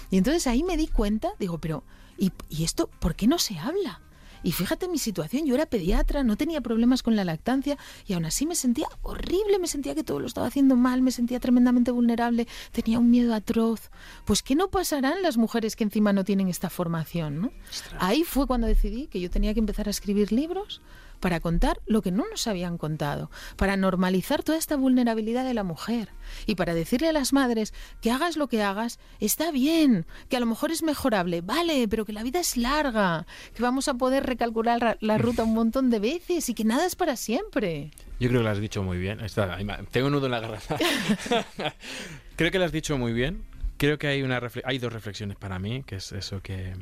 Y entonces ahí me di cuenta, digo, pero ¿y, ¿y esto por qué no se habla? Y fíjate mi situación, yo era pediatra, no tenía problemas con la lactancia y aún así me sentía horrible, me sentía que todo lo estaba haciendo mal, me sentía tremendamente vulnerable, tenía un miedo atroz. Pues ¿qué no pasarán las mujeres que encima no tienen esta formación? ¿no? Ahí fue cuando decidí que yo tenía que empezar a escribir libros para contar lo que no nos habían contado, para normalizar toda esta vulnerabilidad de la mujer y para decirle a las madres que hagas lo que hagas, está bien, que a lo mejor es mejorable, vale, pero que la vida es larga, que vamos a poder recalcular la ruta un montón de veces y que nada es para siempre. Yo creo que lo has dicho muy bien. Está, tengo un nudo en la garganta. creo que lo has dicho muy bien. Creo que hay, una hay dos reflexiones para mí, que es eso que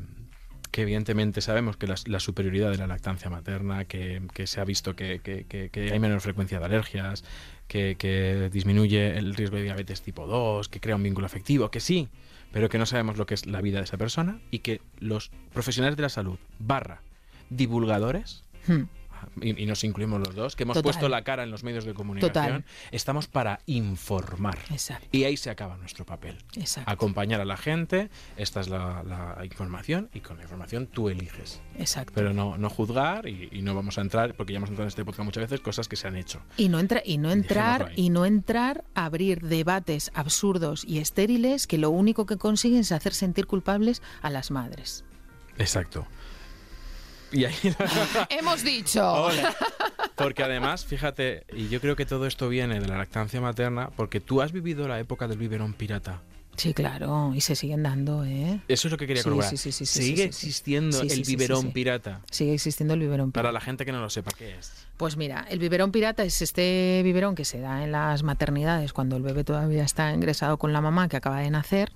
que evidentemente sabemos que la, superioridad de la lactancia materna, que, que se ha visto que, que, hay menor frecuencia de alergias, que, disminuye el riesgo de diabetes tipo 2, que crea un vínculo afectivo, que sí, pero que no sabemos lo que es la vida de esa persona y que los profesionales de la salud barra divulgadores hmm y, y, nos incluimos los dos, que hemos Total. puesto la cara en los medios de comunicación, Total. estamos para informar. Exacto. Y ahí se acaba nuestro papel. Exacto. Acompañar a la gente, esta es la, la, información, y con la información tú eliges. Exacto. Pero no, no juzgar y, y, no vamos a entrar, porque ya hemos entrado en este podcast muchas veces, cosas que se han hecho. Y no, entra, y no entrar, y no entrar a abrir debates absurdos y estériles que lo único que consiguen es hacer sentir culpables a las madres. Exacto. Y ahí... Hemos dicho. Ole. Porque además, fíjate, y yo creo que todo esto viene de la lactancia materna, porque tú has vivido la época del biberón pirata. Sí, claro, y se siguen dando, ¿eh? Eso es lo que quería corroborar. sí, sí, sí, Sigue existiendo el biberón pirata. Sigue existiendo el biberón pirata. Para la gente que no lo sepa, ¿qué es? Pues mira, el biberón pirata es este biberón que se da en las maternidades cuando el bebé todavía está ingresado con la mamá que acaba de nacer.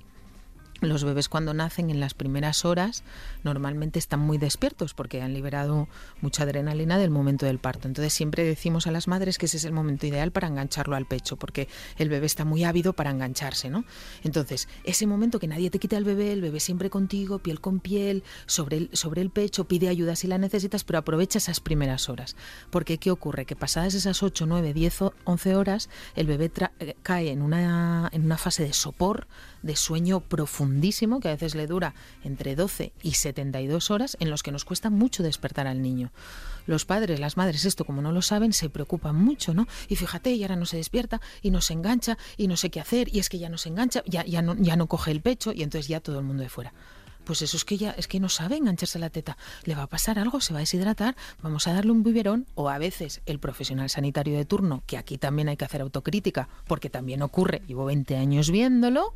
Los bebés cuando nacen en las primeras horas normalmente están muy despiertos porque han liberado mucha adrenalina del momento del parto. Entonces siempre decimos a las madres que ese es el momento ideal para engancharlo al pecho porque el bebé está muy ávido para engancharse, ¿no? Entonces, ese momento que nadie te quita al bebé, el bebé siempre contigo, piel con piel, sobre el, sobre el pecho, pide ayuda si la necesitas, pero aprovecha esas primeras horas. Porque ¿qué ocurre? Que pasadas esas 8, 9, 10, o 11 horas, el bebé eh, cae en una, en una fase de sopor, de sueño profundísimo, que a veces le dura entre 12 y 72 horas, en los que nos cuesta mucho despertar al niño. Los padres, las madres, esto como no lo saben, se preocupan mucho, ¿no? Y fíjate, y ahora no se despierta, y no se engancha, y no sé qué hacer, y es que ya no se engancha, ya, ya, no, coge el pecho, y entonces ya todo el mundo de fuera. pues eso es que ya es que no sabe engancharse la teta. Le va a pasar algo, se va a deshidratar, vamos a darle un biberón o a veces el profesional sanitario de turno, que aquí también hay que hacer autocrítica, porque también ocurre, llevo 20 años viéndolo.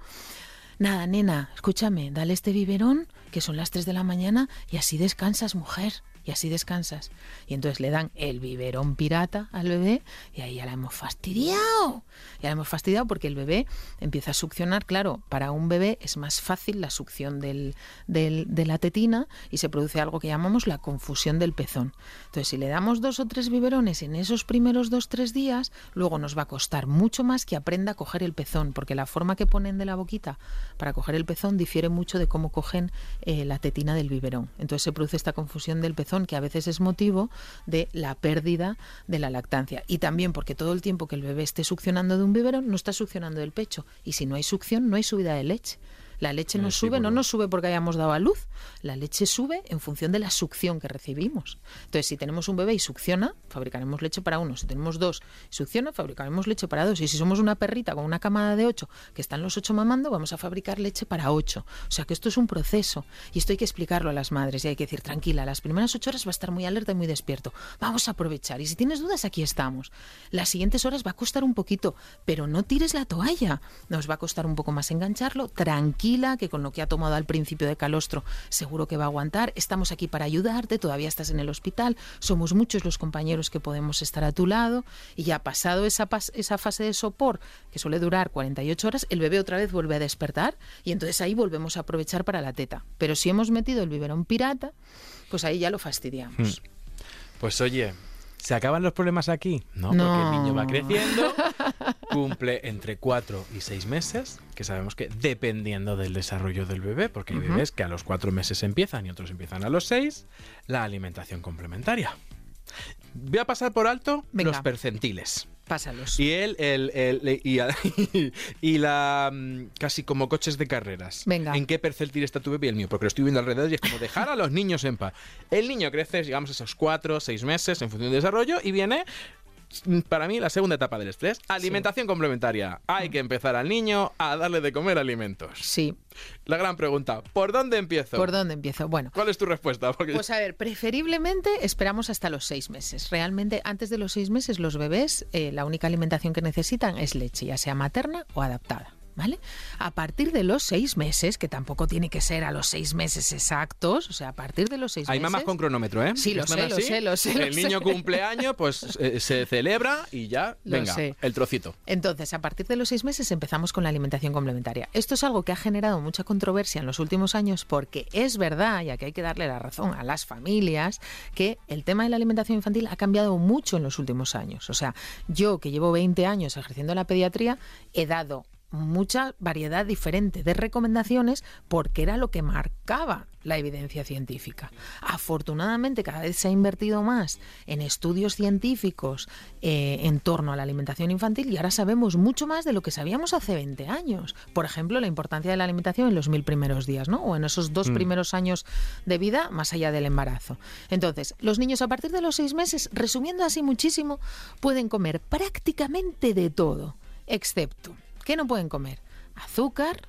Nada, nena, escúchame, dale este biberón, que son las 3 de la mañana, y así descansas, mujer y así descansas. Y entonces le dan el biberón pirata al bebé y ahí ya la hemos fastidiado. Ya la hemos fastidiado porque el bebé empieza a succionar. Claro, para un bebé es más fácil la succión del, de la tetina y se produce algo que llamamos la confusión del pezón. Entonces, si le damos dos o tres biberones en esos primeros dos, tres días, luego nos va a costar mucho más que aprenda a coger el pezón, porque la forma que ponen de la boquita para coger el pezón difiere mucho de cómo cogen eh, la tetina del biberón. Entonces se produce esta confusión del pezón que a veces es motivo de la pérdida de la lactancia. Y también porque todo el tiempo que el bebé esté succionando de un biberón no está succionando del pecho. Y si no hay succión, no hay subida de leche. La leche no sube, no nos sube porque hayamos dado a luz. La leche sube en función de la succión que recibimos. Entonces, si tenemos un bebé y succiona, fabricaremos leche para uno. Si tenemos dos y succiona, fabricaremos leche para dos. Y si somos una perrita con una camada de ocho, que están los ocho mamando, vamos a fabricar leche para ocho. O sea que esto es un proceso. Y esto hay que explicarlo a las madres. Y hay que decir, tranquila, las primeras ocho horas va a estar muy alerta y muy despierto. Vamos a aprovechar. Y si tienes dudas, aquí estamos. Las siguientes horas va a costar un poquito, pero no tires la toalla. Nos va a costar un poco más engancharlo. Tranquila que con lo que ha tomado al principio de calostro seguro que va a aguantar. Estamos aquí para ayudarte, todavía estás en el hospital, somos muchos los compañeros que podemos estar a tu lado y ya pasado esa, esa fase de sopor, que suele durar 48 horas, el bebé otra vez vuelve a despertar y entonces ahí volvemos a aprovechar para la teta. Pero si hemos metido el biberón pirata, pues ahí ya lo fastidiamos. Hmm. Pues oye, ¿Se acaban los problemas aquí? No, porque el niño va creciendo, cumple entre 4 y 6 meses, que sabemos que dependiendo del desarrollo del bebé, porque hay bebés que a los 4 meses empiezan y otros empiezan a los 6, la alimentación complementaria. Voy a pasar por alto los percentiles. Pásalos. Y él, el, el, y, la. Mm, casi como coches de carreras. Venga. ¿En qué percentil está tu bebé y el mío? Porque lo estoy viendo alrededor y es como dejar a los niños en paz. El niño crece, digamos, esos cuatro, seis meses en función del desarrollo y viene para mí la segunda etapa del estrés. Alimentación complementaria. Hay que empezar al niño a darle de comer alimentos. Sí. La gran pregunta, ¿por dónde empiezo? ¿Por dónde empiezo? Bueno. ¿Cuál es tu respuesta? Pues a ver, preferiblemente esperamos hasta los seis meses. Realmente antes de los seis meses los bebés eh, la única alimentación que necesitan es leche, ya sea materna o adaptada. ¿Vale? A partir de los seis meses, que tampoco tiene que ser a los seis meses exactos, o sea, a partir de los seis meses... Hay mamás con cronómetro, ¿eh? Sí, lo sé, lo sé, lo sé, El niño cumpleaños, pues eh, se celebra y ya, venga, el trocito. Entonces, a partir de los seis meses empezamos con la alimentación complementaria. Esto es algo que ha generado mucha controversia en los últimos años porque es verdad, ya que hay que darle la razón a las familias, que el tema de la alimentación infantil ha cambiado mucho en los últimos años. O sea, yo que llevo 20 años ejerciendo la pediatría, he dado mucha variedad diferente de recomendaciones porque era lo que marcaba la evidencia científica. Afortunadamente cada vez se ha invertido más en estudios científicos eh, en torno a la alimentación infantil y ahora sabemos mucho más de lo que sabíamos hace 20 años. Por ejemplo, la importancia de la alimentación en los mil primeros días, ¿no? O en esos dos mm. primeros años de vida más allá del embarazo. Entonces, los niños a partir de los seis meses, resumiendo así muchísimo, pueden comer prácticamente de todo, excepto ¿Qué no pueden comer? Azúcar,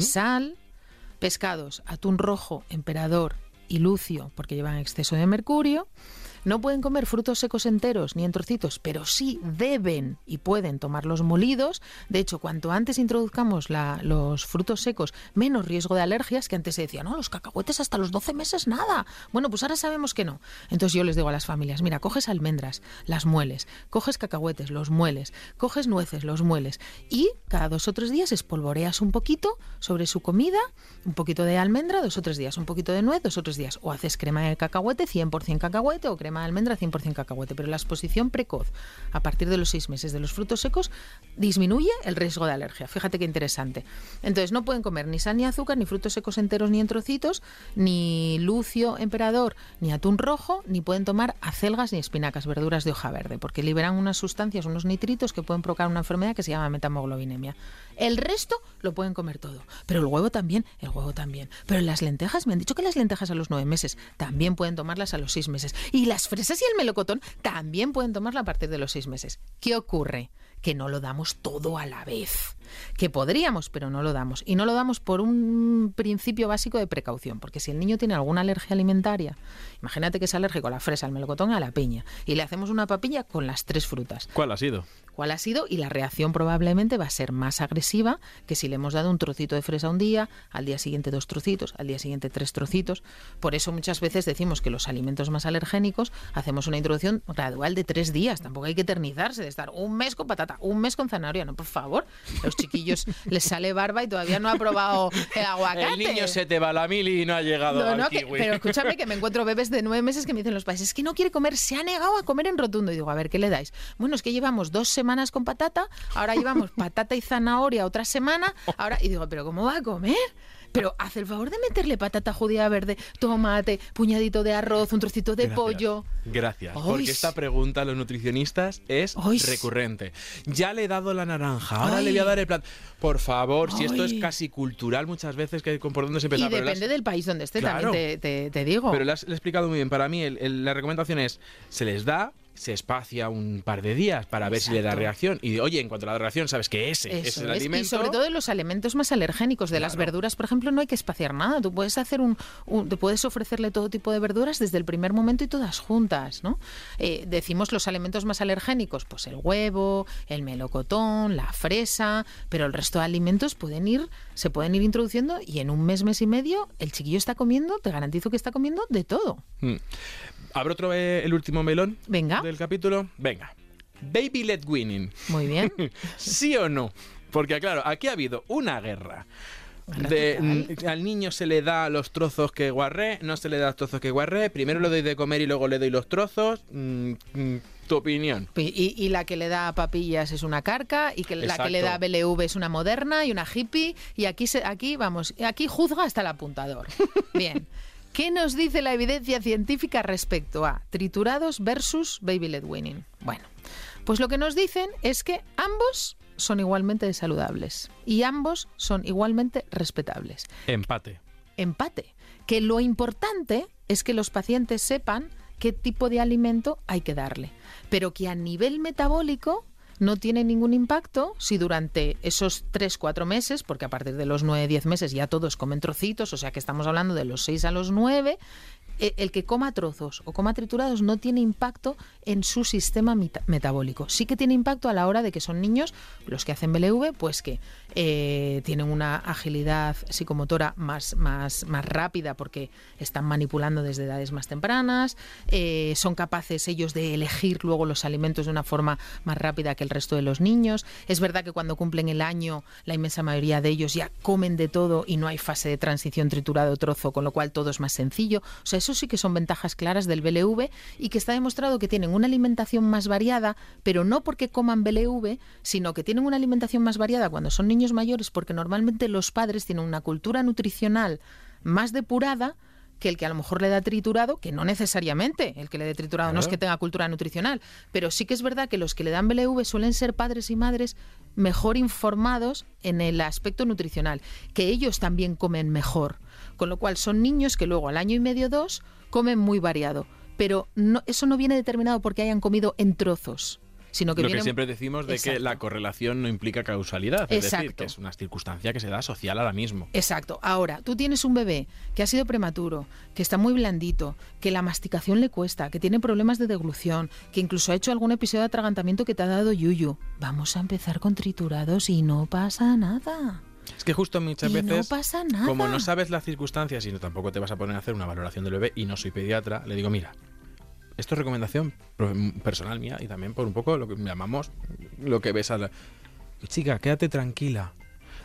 sal, pescados, atún rojo, emperador y lucio, porque llevan exceso de mercurio, no pueden comer frutos secos enteros ni en trocitos, pero sí deben y pueden tomarlos molidos. De hecho, cuanto antes introduzcamos los frutos secos, menos riesgo de alergias, que antes se decía, no, los cacahuetes hasta los 12 meses nada. Bueno, pues ahora sabemos que no. Entonces yo les digo a las familias, mira, coges almendras, las mueles, coges cacahuetes, los mueles, coges nueces, los mueles y cada dos o tres días espolvoreas un poquito sobre su comida, un poquito de almendra, dos o tres días, un poquito de nuez, dos o tres días, o haces crema de cacahuete, 100% cacahuete o crema almendra 100% cacahuete, pero la exposición precoz a partir de los seis meses de los frutos secos disminuye el riesgo de alergia. Fíjate qué interesante. Entonces no pueden comer ni sal ni azúcar, ni frutos secos enteros ni en trocitos, ni lucio emperador, ni atún rojo, ni pueden tomar acelgas ni espinacas, verduras de hoja verde, porque liberan unas sustancias, unos nitritos que pueden provocar una enfermedad que se llama metamoglobinemia. El resto lo pueden comer todo, pero el huevo también, el huevo también. Pero las lentejas, me han dicho que las lentejas a los nueve meses también pueden tomarlas a los seis meses. Y las fresas y el melocotón también pueden tomarla a partir de los seis meses. ¿Qué ocurre? Que no lo damos todo a la vez. Que podríamos, pero no lo damos. Y no lo damos por un principio básico de precaución, porque si el niño tiene alguna alergia alimentaria, imagínate que es alérgico a la fresa, al melocotón, a la piña, y le hacemos una papilla con las tres frutas. ¿Cuál ha sido? cuál ha sido y la reacción probablemente va a ser más agresiva que si le hemos dado un trocito de fresa un día, al día siguiente dos trocitos, al día siguiente tres trocitos. Por eso muchas veces decimos que los alimentos más alergénicos hacemos una introducción gradual de tres días. Tampoco hay que eternizarse de estar un mes con patata, un mes con zanahoria. No, por favor. Los chiquillos les sale barba y todavía no ha probado el aguacate. El niño se te va la mili y no ha llegado No, al no, que- kiwi. pero escúchame que me encuentro bebés de nueve meses que me dicen los padres, es que no quiere comer, se ha negado a comer en rotundo. Y digo, a ver, ¿qué le dais? Bueno, es que llevamos dos semanas con patata, ahora llevamos patata y zanahoria otra semana, ahora, y digo, ¿pero cómo va a comer? Pero haz el favor de meterle patata judía verde, tomate, puñadito de arroz, un trocito de Gracias. pollo. Gracias, Ay, porque esta pregunta a los nutricionistas es Ay, recurrente. Ya le he dado la naranja, ahora le voy a dar el plan. Por favor, si esto es casi cultural muchas veces, que por dónde se Y empieza. has- depende del país donde esté, Claro. también te, te- te digo. Pero le has, he explicado muy bien. Para mí, el- el- la recomendación es: se les da, se espacia un par de días para ver si le da reacción. Y oye, en cuanto a la reacción, sabes que ese es el es. alimento. Y sobre todo de los alimentos más alergénicos, de las verduras, por ejemplo, no hay que espaciar nada. Tú puedes hacer un, un- te puedes ofrecerle todo tipo de verduras desde el primer momento y todas juntas, ¿no? Eh, decimos los alimentos más alergénicos, pues el huevo, el melocotón, la fresa, pero el resto de alimentos pueden ir, se pueden ir introduciendo y en un mes, mes y medio, el chiquillo está comiendo, te garantizo que está comiendo de todo. Mm. ¿Abro otro eh, el último melón Venga. del capítulo? Venga. Baby led winning. Muy bien. ¿Sí o no? Porque claro, aquí ha habido una guerra. De, al niño se le da los trozos que guarré, no se le da los trozos que guarré, primero le doy de comer y luego le doy los trozos. Mm, mm, tu opinión. Y, y la que le da papillas es una carca, y que la que le da. BLV es una moderna y una hippie, y aquí, se, aquí vamos, aquí juzga hasta el apuntador. Bien. ¿Qué nos dice la evidencia científica respecto a triturados versus baby led weaning? Bueno, pues lo que nos dicen es que ambos son igualmente saludables y ambos son igualmente respetables Empate. empate. Que lo importante es que los pacientes sepan qué tipo de alimento hay que darle, pero que a nivel metabólico no tiene ningún impacto si durante esos 3-4 meses, porque a partir de los 9-10 meses ya todos comen trocitos, o sea que estamos hablando de los 6 a los 9, eh, el que coma trozos o coma triturados no tiene impacto en su sistema metabólico. Sí que tiene impacto a la hora de que son niños, los que hacen BLV, pues que eh, tienen una agilidad psicomotora más, más, más rápida porque están manipulando desde edades más tempranas, eh, son capaces ellos de elegir luego los alimentos de una forma más rápida que el resto de los niños. Es verdad que cuando cumplen el año, la inmensa mayoría de ellos ya comen de todo y no hay fase de transición triturado trozo, con lo cual todo es más sencillo. O sea, eso sí que son ventajas claras del BLV y que está demostrado que tienen una alimentación más variada, pero no porque coman BLV, sino que tienen una alimentación más variada cuando son niños mayores, porque normalmente los padres tienen una cultura nutricional más depurada que el que a lo mejor le da triturado, que no necesariamente el que le dé triturado no es que tenga cultura nutricional, pero sí que es verdad que los que le dan BLV suelen ser padres y madres mejor informados en el aspecto nutricional, que ellos también comen mejor, con lo cual son niños que luego al año y medio dos comen muy variado, pero no, eso no viene determinado porque hayan comido en trozos, sino que Lo que siempre decimos de que la correlación no implica causalidad. Es decir, que es una circunstancia que se da social ahora mismo. Exacto. Ahora, tú tienes un bebé que ha sido prematuro, que está muy blandito, que la masticación le cuesta, que tiene problemas de deglución, que incluso ha hecho algún episodio de atragantamiento que te ha dado yuyu. Vamos a empezar con triturados y no pasa nada. Es que justo muchas Y no veces, pasa nada. como no sabes las circunstancias y no, tampoco te vas a poner a hacer una valoración del bebé y no soy pediatra, le digo, mira, esto es recomendación personal mía y también por un poco lo que llamamos lo que ves a la... Chica, quédate tranquila.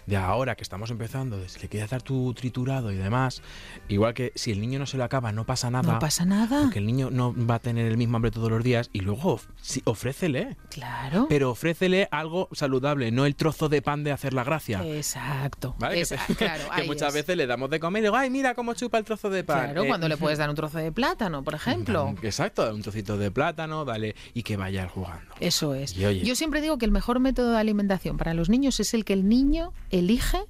De ahora que estamos empezando, de si le quieres dar tu triturado y demás, igual que si el niño no se lo acaba, no pasa nada. No pasa nada. Porque el niño no va a tener el mismo hambre todos los días y luego sí, ofrécele. Claro. Pero ofrécele algo saludable, no el trozo de pan de hacer la gracia. Exacto. ¿Vale? Que, te- claro, que muchas es. veces le damos de comer y digo, ay, mira cómo chupa el trozo de pan. Claro, Eh, cuando le puedes dar un trozo de plátano, por ejemplo. Exacto, un trocito de plátano, dale, y que vaya jugando. Eso es. Y oye. Yo siempre digo que el mejor método de alimentación para los niños es el que el niño elige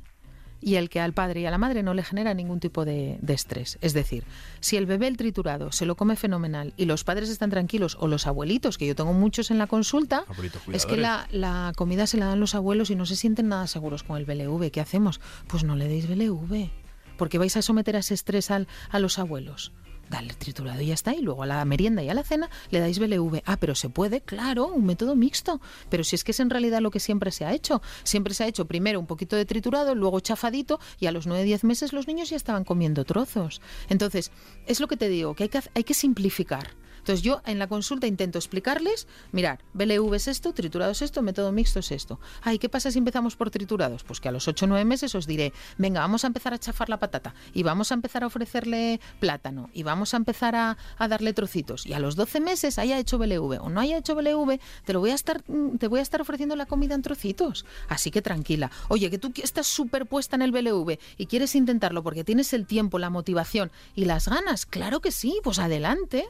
y el que al padre y a la madre no le genera ningún tipo de, estrés. Es decir, si el bebé el triturado se lo come fenomenal y los padres están tranquilos o los abuelitos, que yo tengo muchos en la consulta, es que la, la, comida se la dan los abuelos y no se sienten nada seguros con el BLV. ¿Qué hacemos? Pues no le deis BLV. Porque vais a someter a ese estrés al, a los abuelos dale triturado y ya está. Y luego a la merienda y a la cena le dais BLV. Ah, pero se puede, claro, un método mixto. Pero si es que es en realidad lo que siempre se ha hecho. Siempre se ha hecho primero un poquito de triturado, luego chafadito y a los 9-10 meses los niños ya estaban comiendo trozos. Entonces, es lo que te digo, que hay que, hay que simplificar. Entonces yo en la consulta intento explicarles, mirar, BLV es esto, triturado es esto, método mixto es esto. Ay, ¿qué pasa si empezamos por triturados? Pues que a los 8 o 9 meses os diré, venga, vamos a empezar a chafar la patata y vamos a empezar a ofrecerle plátano y vamos a empezar a, darle trocitos. Y a los 12 meses haya hecho BLV o no haya hecho BLV, te lo voy a estar, mm, te voy a estar ofreciendo la comida en trocitos. Así que tranquila. Oye, que tú estás súper puesta en el BLV y quieres intentarlo porque tienes el tiempo, la motivación y las ganas, claro que sí, pues adelante.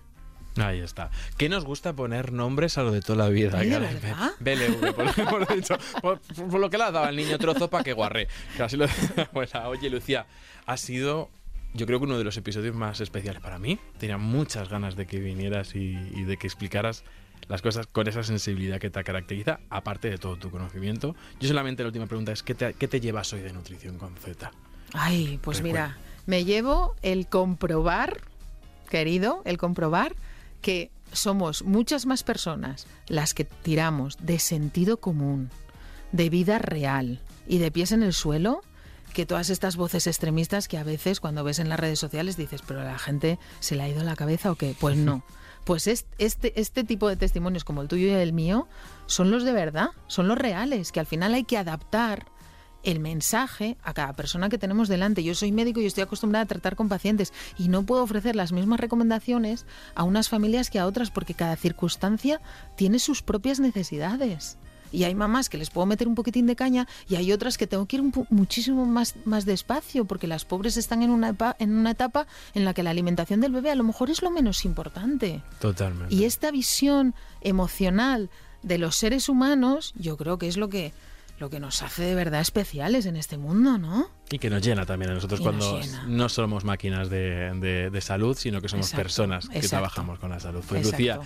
Ahí está. ¿Qué nos gusta poner nombres a lo de toda la vida? BLV, por, lo que le ha dado al niño trozo para que guarre. Casi lo Oye, Lucía, ha sido yo creo que uno de los episodios más especiales para mí. Tenía muchas ganas de que vinieras y, de que explicaras las cosas con esa sensibilidad que te caracteriza, aparte de todo tu conocimiento. Yo solamente la última pregunta es, ¿qué te, qué te llevas hoy de Nutrición con Z? Ay, pues mira, me llevo el comprobar, querido, el comprobar que somos muchas más personas las que tiramos de sentido común, de vida real y de pies en el suelo que todas estas voces extremistas que a veces cuando ves en las redes sociales dices, pero a la gente se le ha ido la cabeza o qué. Pues no. Pues este, este tipo de testimonios como el tuyo y el mío son los de verdad, son los reales, que al final hay que adaptar el mensaje a cada persona que tenemos delante. Yo soy médico y estoy acostumbrada a tratar con pacientes y no puedo ofrecer las mismas recomendaciones a unas familias que a otras porque cada circunstancia tiene sus propias necesidades. Y hay mamás que les puedo meter un poquitín de caña y hay otras que tengo que ir muchísimo más, más despacio porque las pobres están en una, en una etapa en la que la alimentación del bebé a lo mejor es lo menos importante. Totalmente. Y esta visión emocional de los seres humanos yo creo que es lo que lo que nos hace de verdad especiales en este mundo, ¿no? Y que nos llena también a nosotros cuando no somos máquinas de, salud, sino que somos personas que trabajamos con la salud. Pues Lucía,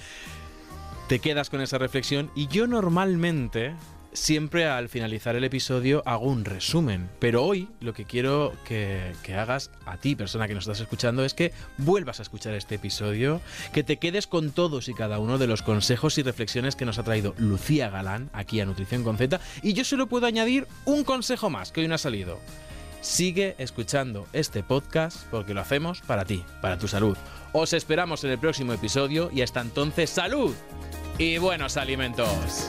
te quedas con esa reflexión y yo normalmente siempre al finalizar el episodio hago un resumen, pero hoy lo que quiero que, hagas a ti, persona que nos estás escuchando, es que vuelvas a escuchar este episodio, que te quedes con todos y cada uno de los consejos y reflexiones que nos ha traído Lucía Galán aquí a Nutrición con Z, y yo solo puedo añadir un consejo más que hoy no ha salido. Sigue escuchando este podcast porque lo hacemos para ti, para tu salud. Os esperamos en el próximo episodio y hasta entonces salud y buenos alimentos.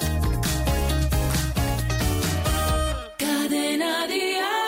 Cadena Dial.